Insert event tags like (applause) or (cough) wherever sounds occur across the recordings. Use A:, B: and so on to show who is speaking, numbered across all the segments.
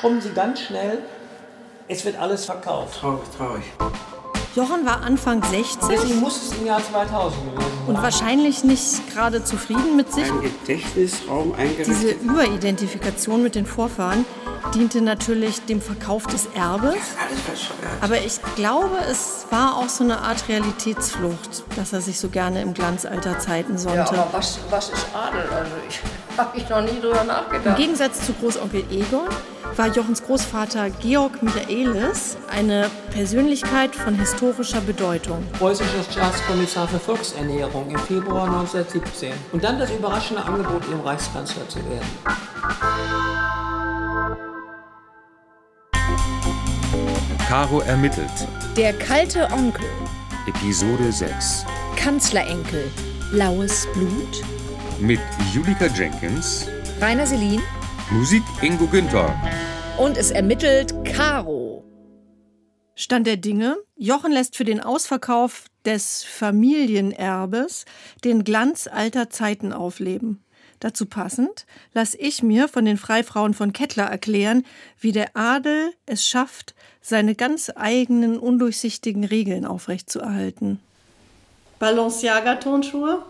A: kommen Sie ganz schnell, es wird alles verkauft.
B: Traurig, traurig.
C: Jochen war Anfang 60
A: Deswegen muss es im Jahr 2000 gewesen sein.
C: und wahrscheinlich nicht gerade zufrieden mit sich.
B: Ein Gedächtnisraum
C: Diese
B: eingerichtet.
C: Überidentifikation mit den Vorfahren diente natürlich dem Verkauf des Erbes. Aber ich glaube, es war auch so eine Art Realitätsflucht, dass er sich so gerne im Glanzalter Zeiten
D: Ja,
C: sonnte.
D: aber was, was ist Adel? Also ich (laughs) habe ich noch nie drüber
C: Im
D: nachgedacht.
C: Gegensatz zu Großonkel Egon war Jochens Großvater Georg Michaelis eine Persönlichkeit von historischer Bedeutung.
A: Preußischer Staatskommissar für Volksernährung im Februar 1917. Und dann das überraschende Angebot, ihm Reichskanzler zu werden.
E: Caro ermittelt.
F: Der kalte Onkel,
E: Episode 6.
F: Kanzlerenkel, blaues Blut,
E: Mit Julika Jenkins,
F: Rainer Selin
E: Musik Ingo Günther.
F: und es ermittelt Caro.
C: Stand der Dinge, Jochen lässt für den Ausverkauf des Familienerbes den Glanz alter Zeiten aufleben. Dazu passend lasse ich mir von den Freifrauen von Kettler erklären, wie der Adel es schafft, seine ganz eigenen undurchsichtigen Regeln aufrechtzuerhalten. Balenciaga-Tonschuhe?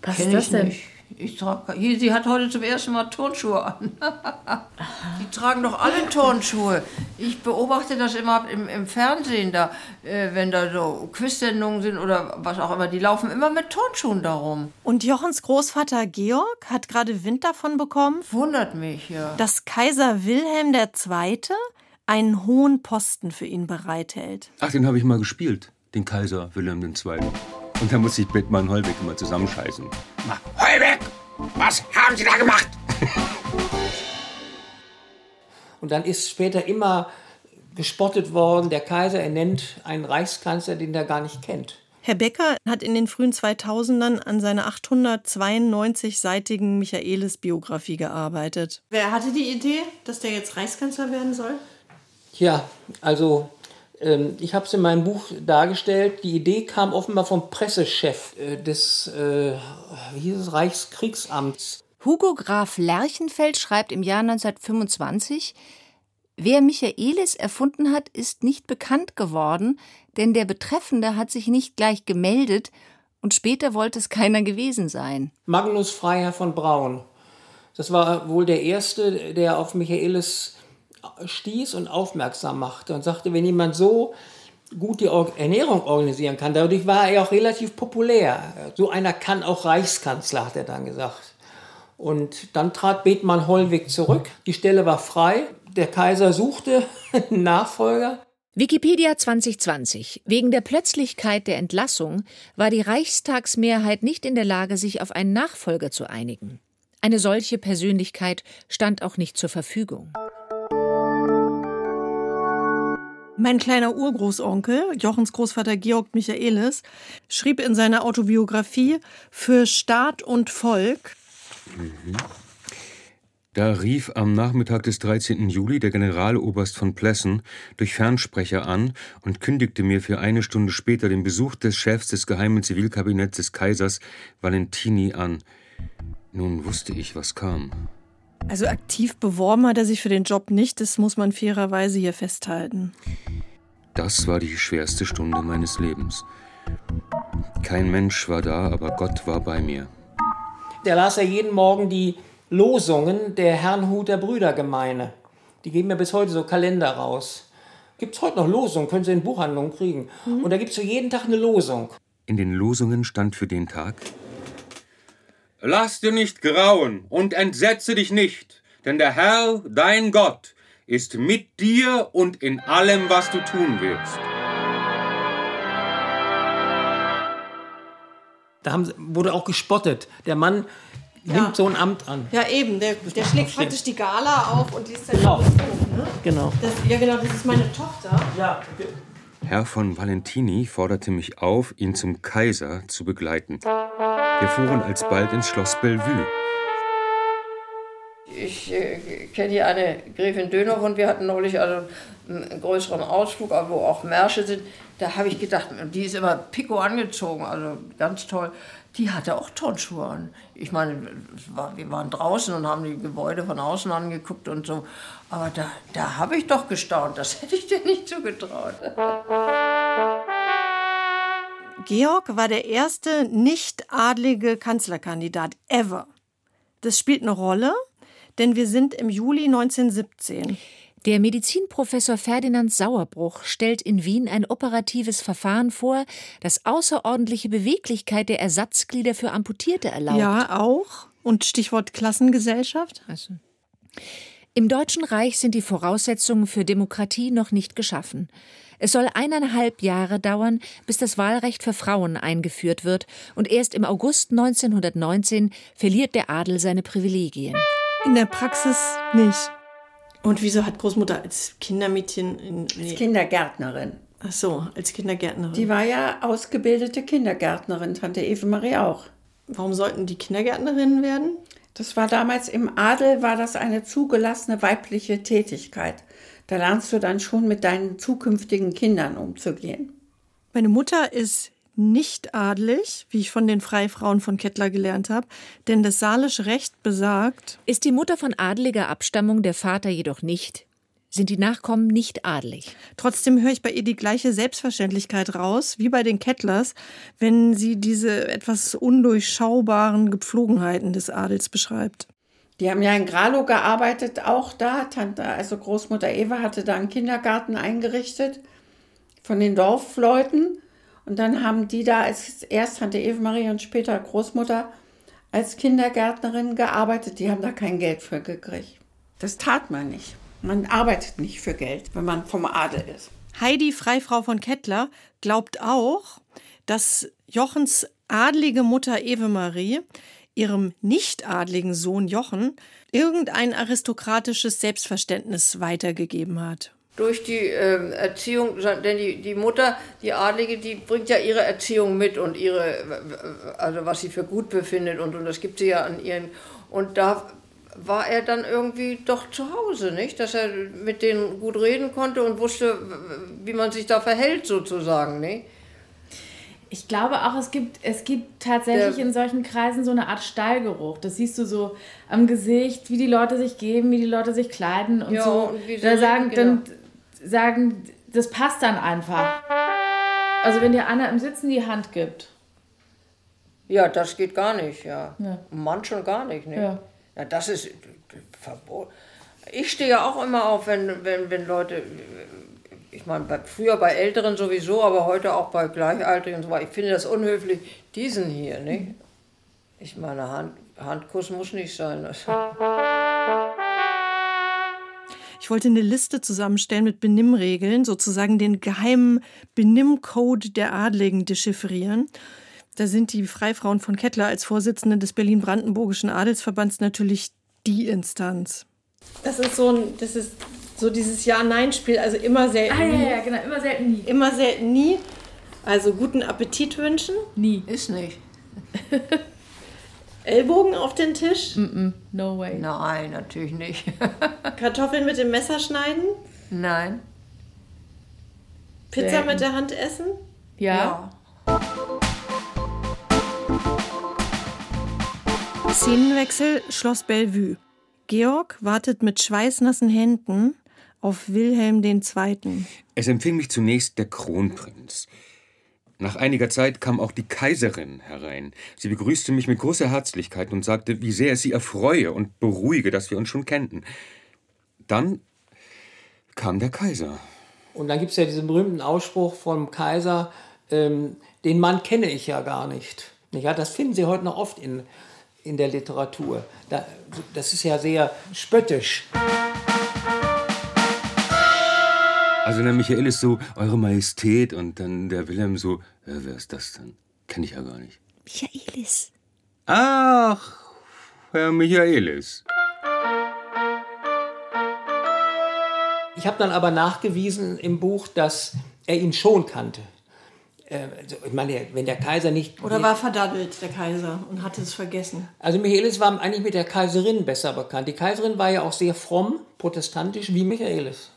F: Was
D: Kenn ich nicht. Ich trage, hier, sie hat heute zum ersten Mal Turnschuhe an. (laughs) die tragen doch alle Turnschuhe. Ich beobachte das immer im, im Fernsehen, da, äh, wenn da so Quizsendungen sind oder was auch immer. Die laufen immer mit Turnschuhen darum.
C: Und Jochens Großvater Georg hat gerade Wind davon bekommen,
D: Wundert mich, ja.
C: dass Kaiser Wilhelm II. einen hohen Posten für ihn bereithält.
E: Ach, den habe ich mal gespielt, den Kaiser Wilhelm II. Und da muss ich Bettmann Hollweg immer zusammenscheißen.
B: Heuweg! Was haben Sie da gemacht?
A: Und dann ist später immer gespottet worden, der Kaiser ernennt einen Reichskanzler, den er gar nicht kennt.
C: Herr Becker hat in den frühen 2000ern an seiner 892-seitigen Michaelis-Biografie gearbeitet. Wer hatte die Idee, dass der jetzt Reichskanzler werden soll?
A: Ja, also ich habe es in meinem Buch dargestellt. Die Idee kam offenbar vom Pressechef äh, des äh, wie hieß es, Reichskriegsamts.
G: Hugo Graf Lerchenfeld schreibt im Jahr 1925, Wer Michaelis erfunden hat, ist nicht bekannt geworden, denn der Betreffende hat sich nicht gleich gemeldet und später wollte es keiner gewesen sein.
A: Magnus Freiherr von Braun. Das war wohl der erste, der auf Michaelis stieß und aufmerksam machte und sagte, wenn jemand so gut die Ernährung organisieren kann, dadurch war er auch relativ populär. So einer kann auch Reichskanzler, hat er dann gesagt. Und dann trat Bethmann Hollweg zurück. Die Stelle war frei. Der Kaiser suchte (laughs) einen Nachfolger.
F: Wikipedia 2020. Wegen der Plötzlichkeit der Entlassung war die Reichstagsmehrheit nicht in der Lage, sich auf einen Nachfolger zu einigen. Eine solche Persönlichkeit stand auch nicht zur Verfügung.
C: Mein kleiner Urgroßonkel, Jochens Großvater Georg Michaelis, schrieb in seiner Autobiografie Für Staat und Volk,
E: Da rief am Nachmittag des 13. Juli der Generaloberst von Plessen durch Fernsprecher an und kündigte mir für eine Stunde später den Besuch des Chefs des geheimen Zivilkabinetts des Kaisers Valentini an. Nun wusste ich, was kam.
C: Also aktiv beworben hat er sich für den Job nicht, das muss man fairerweise hier festhalten.
E: Das war die schwerste Stunde meines Lebens. Kein Mensch war da, aber Gott war bei mir.
A: Der las ja jeden Morgen die Losungen der Herrnhuter Brüdergemeine. Die geben ja bis heute so Kalender raus. Gibt es heute noch Losungen, können Sie in Buchhandlungen kriegen. Und da gibt es so jeden Tag eine Losung.
E: In den Losungen stand für den Tag Lass dir nicht grauen und entsetze dich nicht, denn der Herr, dein Gott, ist mit dir und in allem, was du tun willst.
A: Da haben, wurde auch gespottet. Der Mann nimmt so ein Amt an.
C: Ja, eben, der, der schlägt praktisch die Gala auf und liest dann
A: Genau.
C: hoch, ne?
A: Genau.
C: Das, ja, genau, das ist meine Tochter.
A: Ja,
E: Herr von Valentini forderte mich auf, ihn zum Kaiser zu begleiten. Wir fuhren alsbald ins Schloss Bellevue.
D: ich äh, kenne hier eine Gräfin Dönhoff und wir hatten neulich also einen größeren Ausflug, wo auch Märsche sind. Da habe ich gedacht, die ist immer picko angezogen, also ganz toll. Die hatte auch Turnschuhe an. Ich meine, wir waren draußen und haben die Gebäude von außen angeguckt und so. Aber da, da habe ich doch gestaunt. Das hätte ich dir nicht zugetraut.
C: Georg war der erste nicht adlige Kanzlerkandidat ever. Das spielt eine Rolle, denn wir sind im Juli 1917.
F: Der Medizinprofessor Ferdinand Sauerbruch stellt in Wien ein operatives Verfahren vor, das außerordentliche Beweglichkeit der Ersatzglieder für Amputierte erlaubt.
C: Ja, auch. Und Stichwort Klassengesellschaft?
F: Also. Im Deutschen Reich sind die Voraussetzungen für Demokratie noch nicht geschaffen. Es soll eineinhalb Jahre dauern, bis das Wahlrecht für Frauen eingeführt wird, und erst im August 1919 verliert der Adel seine Privilegien.
C: In der Praxis nicht. Und wieso hat Großmutter als Kindermädchen in,
B: nee. als Kindergärtnerin?
C: Ach so, als Kindergärtnerin.
B: Die war ja ausgebildete Kindergärtnerin, Tante Eve Marie auch.
C: Warum sollten die Kindergärtnerinnen werden?
B: Das war damals im Adel, war das eine zugelassene weibliche Tätigkeit. Da lernst du dann schon mit deinen zukünftigen Kindern umzugehen.
C: Meine Mutter ist nicht adelig, wie ich von den Freifrauen von Kettler gelernt habe, denn das saarlische Recht besagt.
F: Ist die Mutter von adeliger Abstammung, der Vater jedoch nicht, sind die Nachkommen nicht adelig.
C: Trotzdem höre ich bei ihr die gleiche Selbstverständlichkeit raus, wie bei den Kettlers, wenn sie diese etwas undurchschaubaren Gepflogenheiten des Adels beschreibt.
B: Die haben ja in Gralow gearbeitet, auch da. Tante, also Großmutter Eva hatte da einen Kindergarten eingerichtet von den Dorfleuten. Und dann haben die da als erst Tante Eva Marie und später Großmutter als Kindergärtnerin gearbeitet. Die haben da kein Geld für gekriegt. Das tat man nicht. Man arbeitet nicht für Geld, wenn man vom Adel ist.
C: Heidi Freifrau von Kettler glaubt auch, dass Jochens adlige Mutter Eve Marie ihrem nicht-adligen Sohn Jochen irgendein aristokratisches Selbstverständnis weitergegeben hat.
D: Durch die äh, Erziehung, denn die, die Mutter, die Adlige, die bringt ja ihre Erziehung mit und ihre, also was sie für gut befindet und, und das gibt sie ja an ihren. Und da war er dann irgendwie doch zu Hause, nicht? Dass er mit denen gut reden konnte und wusste, wie man sich da verhält, sozusagen, nicht?
H: Ich glaube auch, es gibt, es gibt tatsächlich ja. in solchen Kreisen so eine Art Stallgeruch. Das siehst du so am Gesicht, wie die Leute sich geben, wie die Leute sich kleiden und ja, so. Und da sagen, genau. dann sagen, das passt dann einfach. Also wenn dir einer im Sitzen die Hand gibt.
D: Ja, das geht gar nicht, ja. ja. Mann schon gar nicht, ne? Ja. ja, das ist verboten. Ich stehe ja auch immer auf, wenn, wenn, wenn Leute ich meine, bei, früher bei Älteren sowieso, aber heute auch bei Gleichaltrigen so Ich finde das unhöflich, diesen hier, nicht? Ich meine, Hand, Handkuss muss nicht sein.
C: Ich wollte eine Liste zusammenstellen mit Benimmregeln, sozusagen den geheimen Benimmcode der Adligen dechiffrieren. Da sind die Freifrauen von Kettler als Vorsitzende des Berlin-Brandenburgischen Adelsverbands natürlich die Instanz. Das ist so ein, das ist so dieses Ja-Nein-Spiel, also immer selten
H: ah, nie. Ja, ja, genau, immer selten nie.
C: Immer selten nie. Also guten Appetit wünschen.
H: Nie.
D: Ist nicht. (laughs)
C: Ellbogen auf den Tisch?
H: Mm -mm, no way.
D: Nein, natürlich nicht. (laughs)
C: Kartoffeln mit dem Messer schneiden?
D: Nein.
C: Pizza Selten. mit der Hand essen?
H: Ja. ja.
C: Szenenwechsel Schloss Bellevue. Georg wartet mit schweißnassen Händen auf Wilhelm II.
E: Es empfing mich zunächst der Kronprinz. Nach einiger Zeit kam auch die Kaiserin herein. Sie begrüßte mich mit großer Herzlichkeit und sagte, wie sehr es sie erfreue und beruhige, dass wir uns schon kennten. Dann kam der Kaiser.
A: Und dann gibt es ja diesen berühmten Ausspruch vom Kaiser, ähm, den Mann kenne ich ja gar nicht. Ja, das finden Sie heute noch oft in, in der Literatur. das ist ja sehr spöttisch.
E: Also der Michael ist so, Eure Majestät, und dann der Wilhelm so, äh, wer ist das denn? Kenn ich ja gar nicht.
G: Michaelis.
E: Ach, Herr Michaelis.
A: Ich habe dann aber nachgewiesen im Buch, dass er ihn schon kannte. äh, also, ich meine, wenn der Kaiser nicht.
C: Oder war verdaddelt, der Kaiser, und hatte es vergessen?
A: Also Michaelis war eigentlich mit der Kaiserin besser bekannt. Die Kaiserin war ja auch sehr fromm, protestantisch wie Michaelis.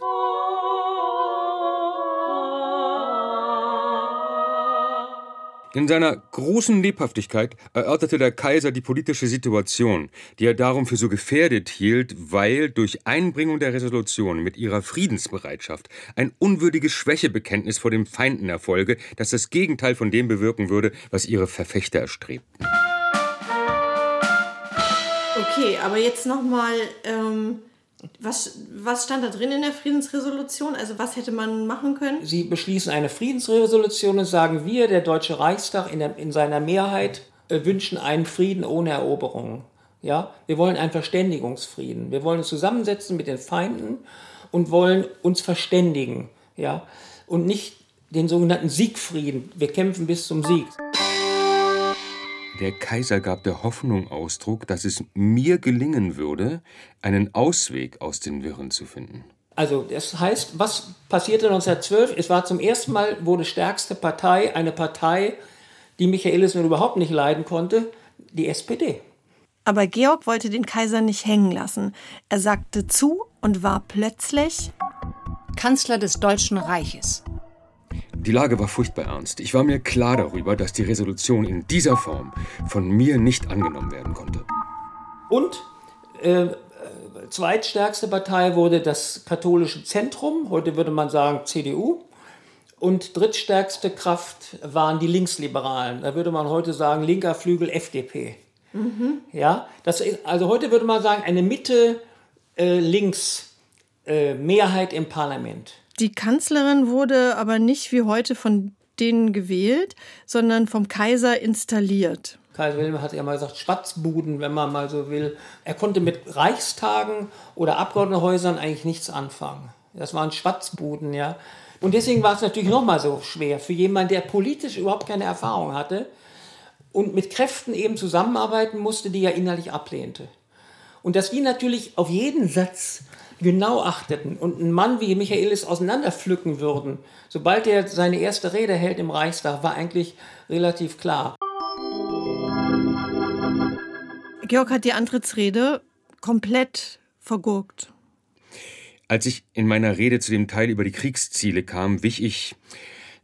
E: In seiner großen Lebhaftigkeit erörterte der Kaiser die politische Situation, die er darum für so gefährdet hielt, weil durch Einbringung der Resolution mit ihrer Friedensbereitschaft ein unwürdiges Schwächebekenntnis vor den Feinden erfolge, das das Gegenteil von dem bewirken würde, was ihre Verfechter erstrebten.
C: Okay, aber jetzt nochmal. Ähm was, was stand da drin in der Friedensresolution? Also was hätte man machen können?
A: Sie beschließen eine Friedensresolution und sagen, wir, der Deutsche Reichstag in, der, in seiner Mehrheit, äh, wünschen einen Frieden ohne Eroberungen. Ja? Wir wollen einen Verständigungsfrieden. Wir wollen uns zusammensetzen mit den Feinden und wollen uns verständigen. Ja? Und nicht den sogenannten Siegfrieden. Wir kämpfen bis zum Sieg.
E: Der Kaiser gab der Hoffnung Ausdruck, dass es mir gelingen würde, einen Ausweg aus den Wirren zu finden.
A: Also das heißt, was passierte 1912? Es war zum ersten Mal, wurde stärkste Partei eine Partei, die Michaelis nun überhaupt nicht leiden konnte, die SPD.
C: Aber Georg wollte den Kaiser nicht hängen lassen. Er sagte zu und war plötzlich
F: Kanzler des Deutschen Reiches.
E: Die Lage war furchtbar ernst. Ich war mir klar darüber, dass die Resolution in dieser Form von mir nicht angenommen werden konnte.
A: Und äh, zweitstärkste Partei wurde das katholische Zentrum, heute würde man sagen CDU. Und drittstärkste Kraft waren die Linksliberalen. Da würde man heute sagen linker Flügel FDP. Mhm. Ja, das ist, also heute würde man sagen eine Mitte-Links-Mehrheit äh, äh, im Parlament.
C: Die Kanzlerin wurde aber nicht wie heute von denen gewählt, sondern vom Kaiser installiert.
A: Kaiser Wilhelm hat ja mal gesagt, Spatzbuden, wenn man mal so will. Er konnte mit Reichstagen oder Abgeordnetenhäusern eigentlich nichts anfangen. Das waren Spatzbuden, ja. Und deswegen war es natürlich nochmal so schwer für jemanden, der politisch überhaupt keine Erfahrung hatte und mit Kräften eben zusammenarbeiten musste, die er innerlich ablehnte. Und dass die natürlich auf jeden Satz genau achteten und einen Mann wie Michaelis auseinanderpflücken würden, sobald er seine erste Rede hält im Reichstag, war eigentlich relativ klar.
C: Georg hat die Antrittsrede komplett vergurkt.
E: Als ich in meiner Rede zu dem Teil über die Kriegsziele kam, wich ich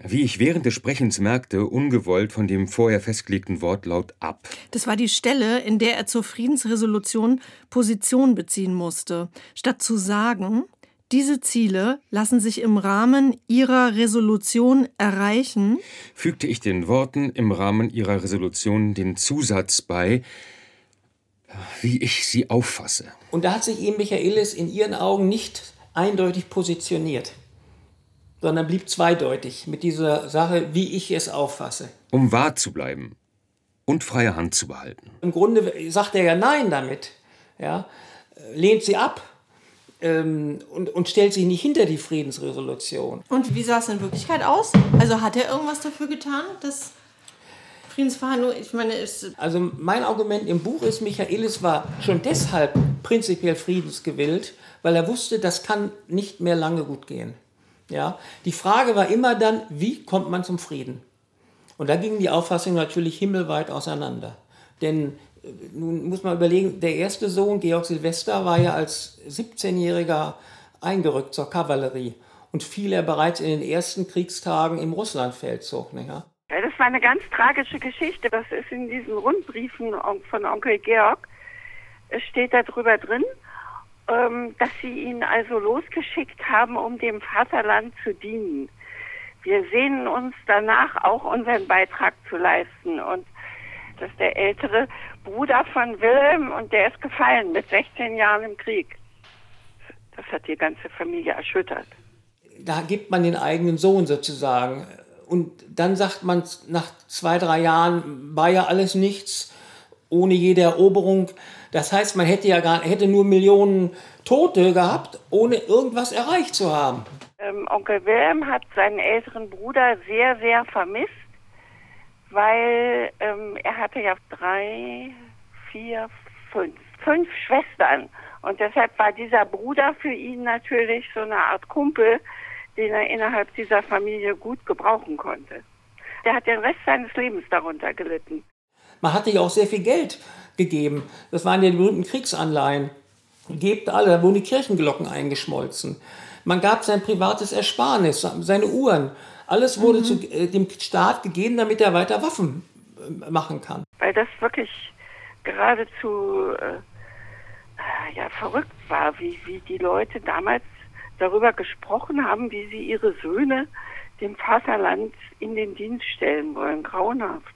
E: wie ich während des Sprechens merkte, ungewollt von dem vorher festgelegten Wortlaut ab.
C: Das war die Stelle, in der er zur Friedensresolution Position beziehen musste. Statt zu sagen, diese Ziele lassen sich im Rahmen Ihrer Resolution erreichen,
E: fügte ich den Worten im Rahmen Ihrer Resolution den Zusatz bei, wie ich sie auffasse.
A: Und da hat sich eben Michaelis in Ihren Augen nicht eindeutig positioniert sondern blieb zweideutig mit dieser Sache, wie ich es auffasse.
E: Um wahr zu bleiben und freie Hand zu behalten.
A: Im Grunde sagt er ja Nein damit, ja, lehnt sie ab ähm, und, und stellt sich nicht hinter die Friedensresolution.
C: Und wie sah es in Wirklichkeit aus? Also hat er irgendwas dafür getan, dass Friedensverhandlungen, ich meine, ist.
A: Also mein Argument im Buch ist, Michaelis war schon deshalb prinzipiell friedensgewillt, weil er wusste, das kann nicht mehr lange gut gehen. Ja? Die Frage war immer dann, wie kommt man zum Frieden? Und da gingen die Auffassungen natürlich himmelweit auseinander. Denn äh, nun muss man überlegen, der erste Sohn, Georg Silvester, war ja als 17-Jähriger eingerückt zur Kavallerie und fiel er bereits in den ersten Kriegstagen im Russlandfeldzug. Nicht, ja?
I: ja, das war eine ganz tragische Geschichte. Das ist in diesen Rundbriefen von Onkel Georg, es steht da drüber drin ähm, dass sie ihn also losgeschickt haben, um dem Vaterland zu dienen. Wir sehnen uns danach auch unseren Beitrag zu leisten und das ist der ältere Bruder von Wilhelm und der ist gefallen mit 16 Jahren im Krieg. Das hat die ganze Familie erschüttert.
A: Da gibt man den eigenen Sohn sozusagen. Und dann sagt man nach zwei, drei Jahren, war ja alles nichts, ohne jede Eroberung. Das heißt, man hätte ja gar, hätte nur Millionen Tote gehabt, ohne irgendwas erreicht zu haben.
I: Ähm, Onkel Wilhelm hat seinen älteren Bruder sehr, sehr vermisst, weil ähm, er hatte ja drei, vier, fünf, fünf Schwestern. Und deshalb war dieser Bruder für ihn natürlich so eine Art Kumpel, den er innerhalb dieser Familie gut gebrauchen konnte. Der hat den Rest seines Lebens darunter gelitten.
A: Man hatte ja auch sehr viel Geld gegeben. Das waren ja die berühmten Kriegsanleihen. Gebt alle, da wurden die Kirchenglocken eingeschmolzen. Man gab sein privates Ersparnis, seine Uhren. Alles wurde mhm. zu, äh, dem Staat gegeben, damit er weiter Waffen äh, machen kann.
I: Weil das wirklich geradezu äh, ja, verrückt war, wie, wie die Leute damals darüber gesprochen haben, wie sie ihre Söhne dem Vaterland in den Dienst stellen wollen. Grauenhaft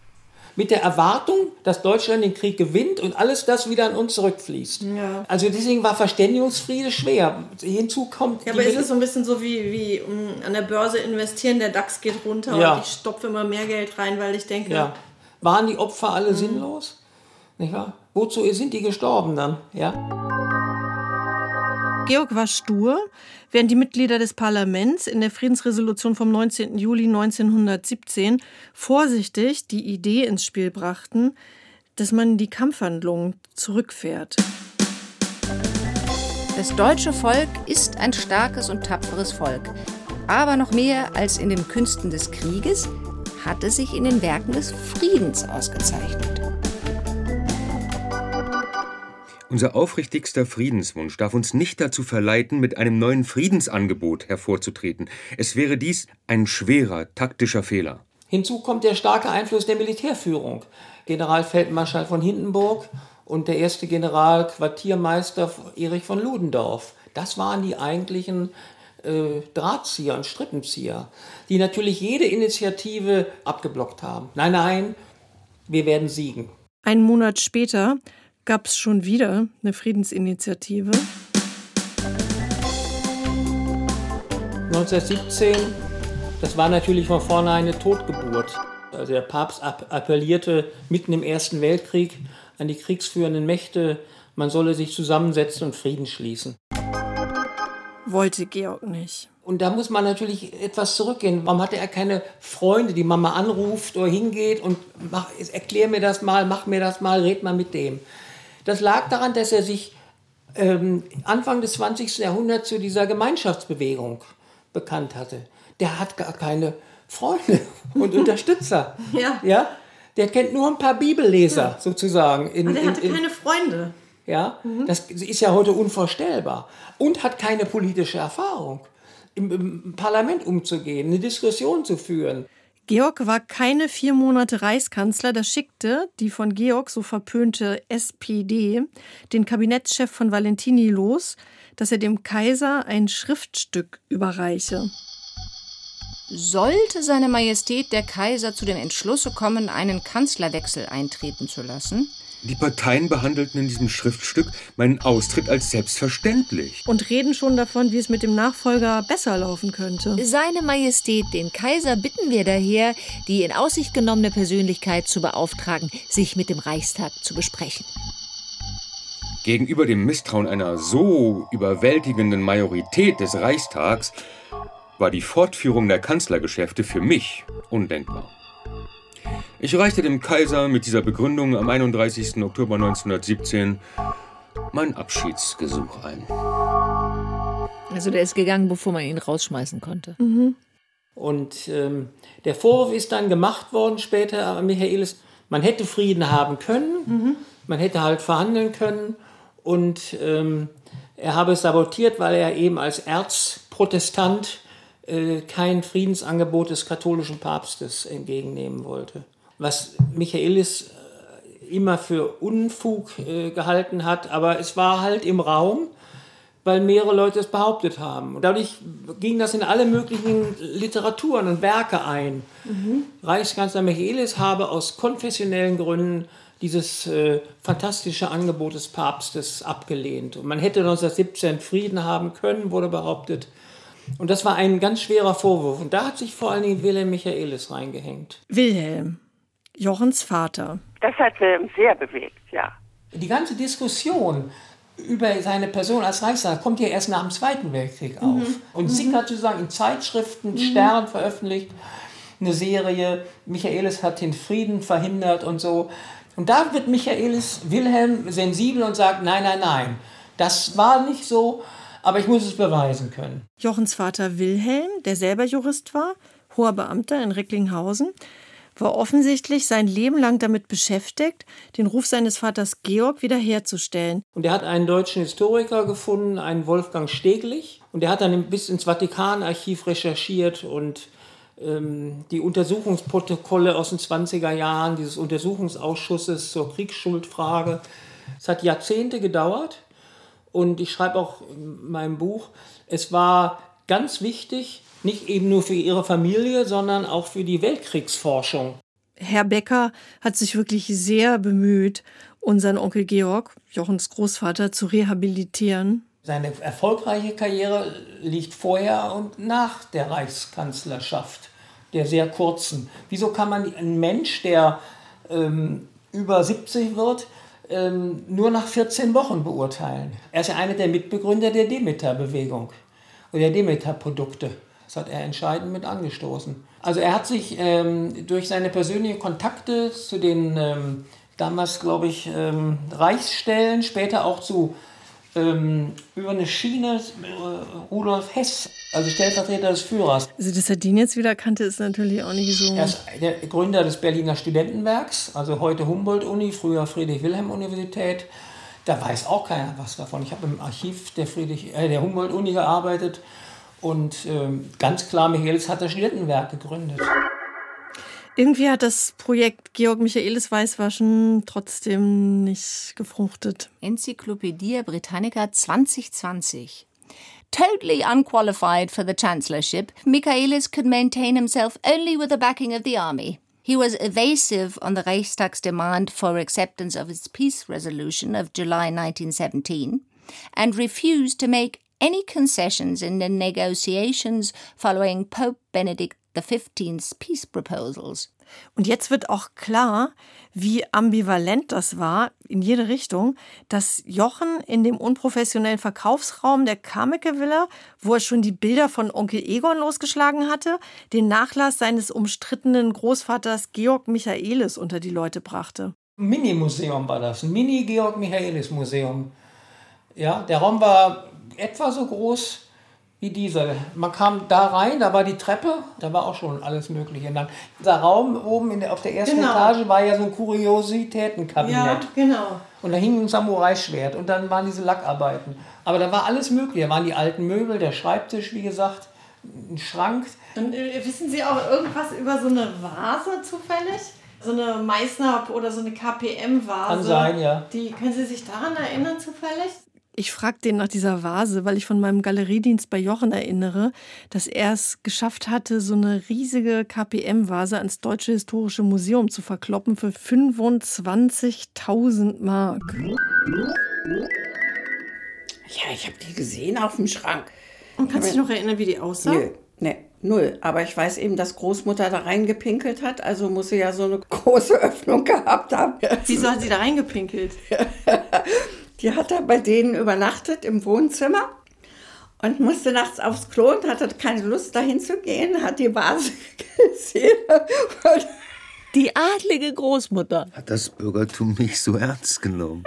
A: mit der Erwartung, dass Deutschland den Krieg gewinnt und alles das wieder an uns zurückfließt. Ja. Also deswegen war Verständigungsfriede schwer. Hinzu kommt.
C: Ja, aber ist es so ein bisschen so wie, wie um, an der Börse investieren, der DAX geht runter ja. und ich stopfe immer mehr Geld rein, weil ich denke. Ja.
A: Waren die Opfer alle mhm. sinnlos? Nicht wahr? Wozu sind die gestorben dann? Ja.
C: Georg war stur, während die Mitglieder des Parlaments in der Friedensresolution vom 19. Juli 1917 vorsichtig die Idee ins Spiel brachten, dass man die Kampfhandlungen zurückfährt.
G: Das deutsche Volk ist ein starkes und tapferes Volk. Aber noch mehr als in den Künsten des Krieges hat es sich in den Werken des Friedens ausgezeichnet.
E: Unser aufrichtigster Friedenswunsch darf uns nicht dazu verleiten, mit einem neuen Friedensangebot hervorzutreten. Es wäre dies ein schwerer taktischer Fehler.
A: Hinzu kommt der starke Einfluss der Militärführung. Generalfeldmarschall von Hindenburg und der erste Generalquartiermeister Erich von Ludendorff. Das waren die eigentlichen äh, Drahtzieher und Strippenzieher, die natürlich jede Initiative abgeblockt haben. Nein, nein, wir werden siegen.
C: Einen Monat später gab es schon wieder eine Friedensinitiative.
A: 1917, das war natürlich von vornherein eine Totgeburt. Also der Papst appellierte mitten im Ersten Weltkrieg an die kriegsführenden Mächte, man solle sich zusammensetzen und Frieden schließen.
C: Wollte Georg nicht.
A: Und da muss man natürlich etwas zurückgehen. Warum hatte er keine Freunde, die Mama anruft oder hingeht und mach, erklär mir das mal, mach mir das mal, red mal mit dem. Das lag daran, dass er sich ähm, Anfang des 20. Jahrhunderts zu dieser Gemeinschaftsbewegung bekannt hatte. Der hat gar keine Freunde (laughs) und Unterstützer. (laughs) ja. ja. Der kennt nur ein paar Bibelleser ja. sozusagen.
C: In, Aber der hatte in, in, keine Freunde.
A: Ja, mhm. das ist ja heute unvorstellbar. Und hat keine politische Erfahrung, im, im Parlament umzugehen, eine Diskussion zu führen.
C: Georg war keine vier Monate Reichskanzler, da schickte die von Georg so verpönte SPD den Kabinettschef von Valentini los, dass er dem Kaiser ein Schriftstück überreiche.
G: Sollte seine Majestät der Kaiser zu dem Entschlusse kommen, einen Kanzlerwechsel eintreten zu lassen,
E: die Parteien behandelten in diesem Schriftstück meinen Austritt als selbstverständlich.
C: Und reden schon davon, wie es mit dem Nachfolger besser laufen könnte.
F: Seine Majestät, den Kaiser, bitten wir daher, die in Aussicht genommene Persönlichkeit zu beauftragen, sich mit dem Reichstag zu besprechen.
E: Gegenüber dem Misstrauen einer so überwältigenden Majorität des Reichstags war die Fortführung der Kanzlergeschäfte für mich undenkbar. Ich reichte dem Kaiser mit dieser Begründung am 31. Oktober 1917 mein Abschiedsgesuch ein.
F: Also der ist gegangen, bevor man ihn rausschmeißen konnte.
A: Mhm. Und ähm, der Vorwurf ist dann gemacht worden später an Michaelis, man hätte Frieden haben können, mhm. man hätte halt verhandeln können und ähm, er habe es sabotiert, weil er eben als Erzprotestant äh, kein Friedensangebot des katholischen Papstes entgegennehmen wollte was Michaelis äh, immer für Unfug äh, gehalten hat, aber es war halt im Raum, weil mehrere Leute es behauptet haben. Und dadurch ging das in alle möglichen Literaturen und Werke ein. Mhm. Reichskanzler Michaelis habe aus konfessionellen Gründen dieses äh, fantastische Angebot des Papstes abgelehnt. Und man hätte 1917 Frieden haben können, wurde behauptet. Und das war ein ganz schwerer Vorwurf. Und da hat sich vor allen Dingen Wilhelm Michaelis reingehängt.
C: Wilhelm. Jochens Vater.
I: Das hat Wilhelm sehr bewegt, ja.
A: Die ganze Diskussion über seine Person als Reichsrat kommt ja erst nach dem Zweiten Weltkrieg auf. Mhm. Und mhm. sickert sozusagen in Zeitschriften, mhm. Stern veröffentlicht, eine Serie, Michaelis hat den Frieden verhindert und so. Und da wird Michaelis Wilhelm sensibel und sagt, nein, nein, nein, das war nicht so, aber ich muss es beweisen können.
C: Jochens Vater Wilhelm, der selber Jurist war, hoher Beamter in Recklinghausen, war offensichtlich sein Leben lang damit beschäftigt, den Ruf seines Vaters Georg wiederherzustellen.
A: Und er hat einen deutschen Historiker gefunden, einen Wolfgang Steglich. Und der hat dann bis ins Vatikanarchiv recherchiert und ähm, die Untersuchungsprotokolle aus den 20er Jahren, dieses Untersuchungsausschusses zur Kriegsschuldfrage. Es hat Jahrzehnte gedauert. Und ich schreibe auch in meinem Buch, es war ganz wichtig, nicht eben nur für ihre Familie, sondern auch für die Weltkriegsforschung.
C: Herr Becker hat sich wirklich sehr bemüht, unseren Onkel Georg, Jochens Großvater, zu rehabilitieren.
A: Seine erfolgreiche Karriere liegt vorher und nach der Reichskanzlerschaft, der sehr kurzen. Wieso kann man einen Mensch, der ähm, über 70 wird, ähm, nur nach 14 Wochen beurteilen? Er ist ja einer der Mitbegründer der Demeter-Bewegung oder der Demeter-Produkte. Das hat er entscheidend mit angestoßen. Also er hat sich ähm, durch seine persönlichen Kontakte zu den ähm, damals, glaube ich, ähm, Reichsstellen, später auch zu ähm, über eine Schiene äh, Rudolf Hess, also Stellvertreter des Führers.
C: Also dass er den jetzt wieder kannte, ist natürlich auch nicht so.
A: Er ist der Gründer des Berliner Studentenwerks, also heute Humboldt-Uni, früher Friedrich-Wilhelm-Universität. Da weiß auch keiner was davon. Ich habe im Archiv der, äh, der Humboldt-Uni gearbeitet und ähm, ganz klar, Michaelis hat das Studentenwerk gegründet.
C: Irgendwie hat das Projekt Georg Michaelis Weißwaschen trotzdem nicht gefruchtet.
G: Enzyklopädie Britannica 2020. Totally unqualified for the chancellorship, Michaelis could maintain himself only with the backing of the army. He was evasive on the Reichstag's demand for acceptance of its peace resolution of July 1917 and refused to make any concessions in the negotiations following Pope Benedict XV's peace proposals.
C: Und jetzt wird auch klar, wie ambivalent das war in jede Richtung, dass Jochen in dem unprofessionellen Verkaufsraum der Kameke Villa, wo er schon die Bilder von Onkel Egon losgeschlagen hatte, den Nachlass seines umstrittenen Großvaters Georg Michaelis unter die Leute brachte.
A: Mini-Museum war das, ein Mini-Georg Michaelis-Museum. Ja, der Raum war etwa so groß wie diese. Man kam da rein, da war die Treppe, da war auch schon alles Mögliche. Und dann, dieser Raum oben der, auf der ersten genau. Etage war ja so ein Kuriositätenkabinett. Ja,
C: genau.
A: Und da hing ein Samurai-Schwert und dann waren diese Lackarbeiten. Aber da war alles Mögliche. Da waren die alten Möbel, der Schreibtisch, wie gesagt, ein Schrank.
C: Und äh, wissen Sie auch irgendwas über so eine Vase zufällig? So eine Meißner oder so eine KPM-Vase.
A: Kann sein, ja.
C: Die, können Sie sich daran erinnern zufällig? Ich frage den nach dieser Vase, weil ich von meinem Galeriedienst bei Jochen erinnere, dass er es geschafft hatte, so eine riesige KPM-Vase ans Deutsche Historische Museum zu verkloppen für 25.000 Mark.
B: Ja, ich habe die gesehen auf dem Schrank.
C: Und kannst du dich noch erinnern, wie die aussah?
B: Nö, nee, null. Aber ich weiß eben, dass Großmutter da reingepinkelt hat, also muss sie ja so eine (laughs) große Öffnung gehabt haben.
C: Wieso hat sie da reingepinkelt? (laughs)
B: Die hat da bei denen übernachtet im Wohnzimmer und musste nachts aufs Klo und hatte keine Lust dahin zu gehen, hat die Vase (laughs) gesehen.
G: Die adlige Großmutter.
E: Hat das Bürgertum mich so ernst genommen?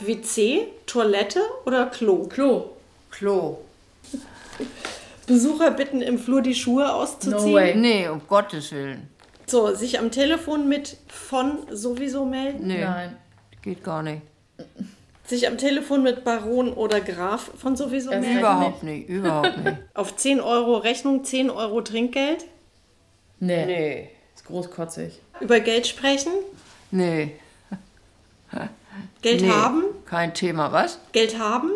C: WC, Toilette oder Klo?
D: Klo. Klo.
C: Besucher bitten, im Flur die Schuhe auszuziehen?
D: No way. Nee, um Gottes Willen.
C: So, sich am Telefon mit von sowieso melden?
D: Nee. Nein. Geht gar nicht.
C: Sich am Telefon mit Baron oder Graf von sowieso
D: das melden? Überhaupt nicht, überhaupt nicht. (laughs)
C: Auf 10 Euro Rechnung, 10 Euro Trinkgeld?
D: Nee. Nee. Ist großkotzig.
C: Über Geld sprechen?
D: Nee.
C: Geld nee, haben?
D: Kein Thema, was?
C: Geld haben?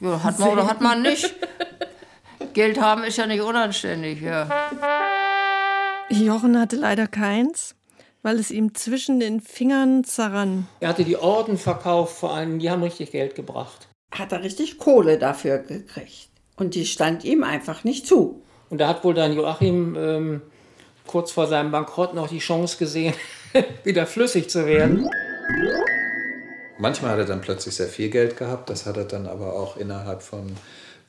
D: Ja, hat man oder hat man nicht. Geld haben ist ja nicht unanständig, ja.
C: Jochen hatte leider keins weil es ihm zwischen den Fingern zerrann.
A: Er hatte die Orden verkauft, vor allem, die haben richtig Geld gebracht.
B: Hat er richtig Kohle dafür gekriegt. Und die stand ihm einfach nicht zu.
A: Und da hat wohl dann Joachim ähm, kurz vor seinem Bankrott noch die Chance gesehen, (laughs) wieder flüssig zu werden.
J: Manchmal hat er dann plötzlich sehr viel Geld gehabt, das hat er dann aber auch innerhalb von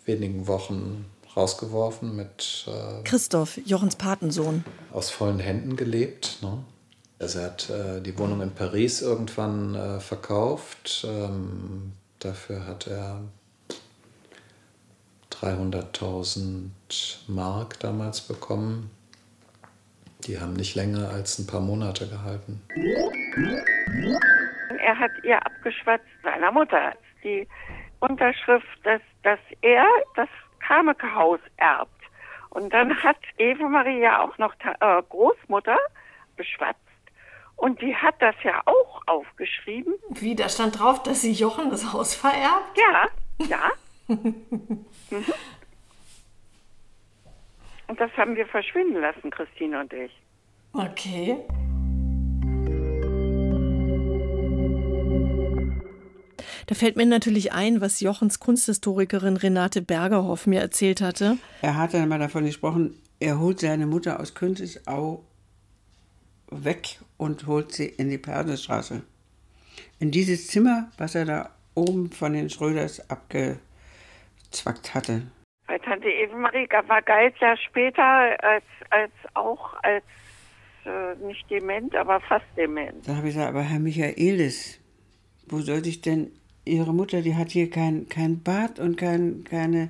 J: wenigen Wochen rausgeworfen mit
C: äh, Christoph, Jochens Patensohn.
J: Aus vollen Händen gelebt. Ne? Also er hat äh, die Wohnung in Paris irgendwann äh, verkauft. Ähm, dafür hat er 300.000 Mark damals bekommen. Die haben nicht länger als ein paar Monate gehalten.
I: Er hat ihr abgeschwatzt, seiner Mutter, die Unterschrift, dass, dass er das Kameke-Haus erbt. Und dann hat Eva Maria auch noch äh, Großmutter beschwatzt. Und die hat das ja auch aufgeschrieben.
C: Wie, da stand drauf, dass sie Jochen das Haus vererbt?
I: Ja, ja. (laughs) mhm. Und das haben wir verschwinden lassen, Christine und ich.
C: Okay. Da fällt mir natürlich ein, was Jochens Kunsthistorikerin Renate Bergerhoff mir erzählt hatte.
K: Er hat dann mal davon gesprochen, er holt seine Mutter aus Künzelsau weg und holt sie in die Persestraße. In dieses Zimmer, was er da oben von den Schröders abgezwackt hatte.
I: Bei Tante Eva-Marie war galt ja später als, als auch als äh, nicht dement, aber fast dement.
K: Da habe ich gesagt, aber Herr Michaelis, wo soll ich denn ihre Mutter, die hat hier kein, kein Bad und kein, keine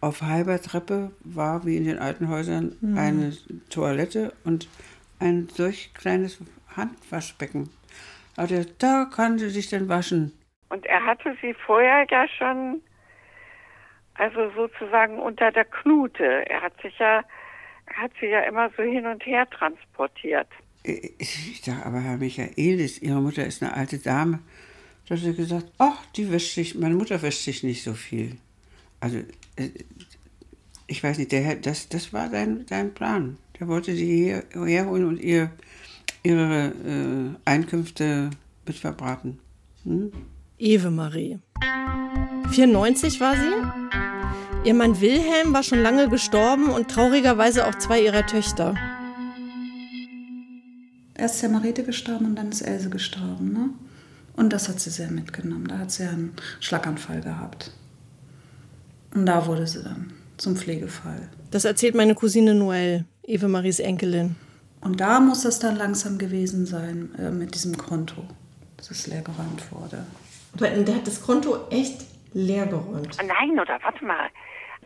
K: auf halber Treppe war, wie in den alten Häusern, mhm. eine Toilette und ein solch kleines Handwaschbecken. Also da kann sie sich dann waschen.
I: Und er hatte sie vorher ja schon, also sozusagen unter der Knute. Er hat sich ja, er hat sie ja immer so hin und her transportiert.
K: Ich, ich sage, aber Herr Michaelis, Ihre Mutter ist eine alte Dame. Da hat er gesagt, ach, die wäscht sich, meine Mutter wäscht sich nicht so viel. Also, äh, ich weiß nicht, der, das, das war sein, sein Plan. Der wollte sie hier, herholen und ihr, ihre äh, Einkünfte mit verbraten. Hm?
C: Eve Marie. 94 war sie. Ihr Mann Wilhelm war schon lange gestorben und traurigerweise auch zwei ihrer Töchter.
L: Erst ist ja Marete gestorben und dann ist Else gestorben. Ne? Und das hat sie sehr mitgenommen. Da hat sie einen Schlaganfall gehabt. Und da wurde sie dann zum Pflegefall.
C: Das erzählt meine Cousine Noelle, Eve Maries Enkelin.
L: Und da muss es dann langsam gewesen sein äh, mit diesem Konto, dass es leergeräumt wurde.
C: Aber der hat das Konto echt leergeräumt.
I: Nein, oder warte mal.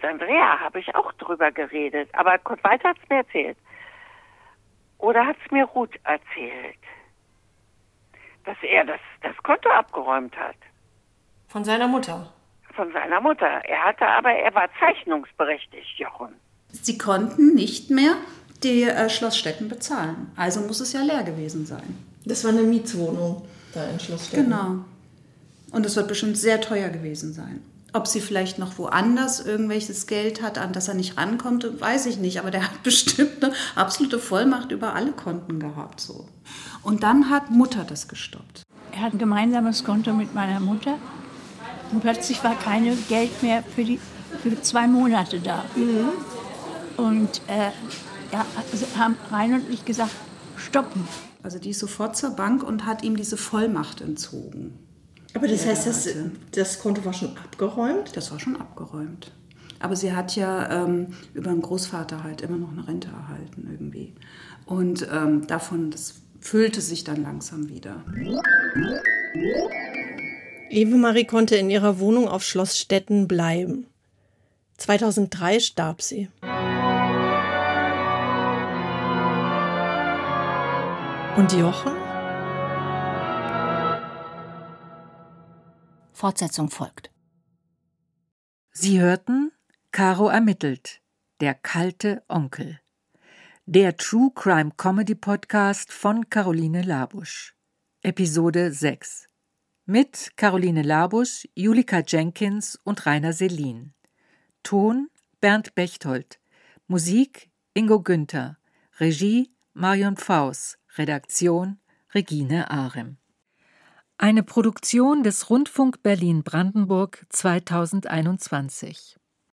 I: Andrea habe ich auch drüber geredet. Aber Kurt Weiter hat es mir erzählt. Oder hat es mir Ruth erzählt? dass er das, das Konto abgeräumt hat.
C: Von seiner Mutter?
I: Von seiner Mutter. Er hatte aber, er war zeichnungsberechtigt, Jochen.
L: Sie konnten nicht mehr die äh, Schlossstätten bezahlen. Also muss es ja leer gewesen sein.
C: Das war eine Mietswohnung da in Schlossstätten.
L: Genau. Und es wird bestimmt sehr teuer gewesen sein. Ob sie vielleicht noch woanders irgendwelches Geld hat, an das er nicht rankommt, weiß ich nicht. Aber der hat (laughs) bestimmt eine absolute Vollmacht über alle Konten gehabt. So. Und dann hat Mutter das gestoppt.
M: Er hat ein gemeinsames Konto mit meiner Mutter. Und plötzlich war kein Geld mehr für, die, für zwei Monate da. Mhm. Und äh, ja, also haben Rein und ich gesagt, stoppen.
L: Also die ist sofort zur Bank und hat ihm diese Vollmacht entzogen.
C: Aber das heißt, das, das Konto war schon abgeräumt?
L: Das war schon abgeräumt. Aber sie hat ja ähm, über den Großvater halt immer noch eine Rente erhalten irgendwie. Und ähm, davon, das füllte sich dann langsam wieder.
C: Eve Marie konnte in ihrer Wohnung auf Schloss Stetten bleiben. 2003 starb sie. Und Jochen?
F: Fortsetzung folgt.
N: Sie hörten Caro ermittelt, der kalte Onkel. Der True Crime Comedy Podcast von Caroline Labusch. Episode 6. Mit Caroline Labusch, Julika Jenkins und Rainer Selin. Ton Bernd Bechtold. Musik Ingo Günther. Regie Marion Faus. Redaktion Regine Arem. Eine Produktion des Rundfunk Berlin Brandenburg 2021.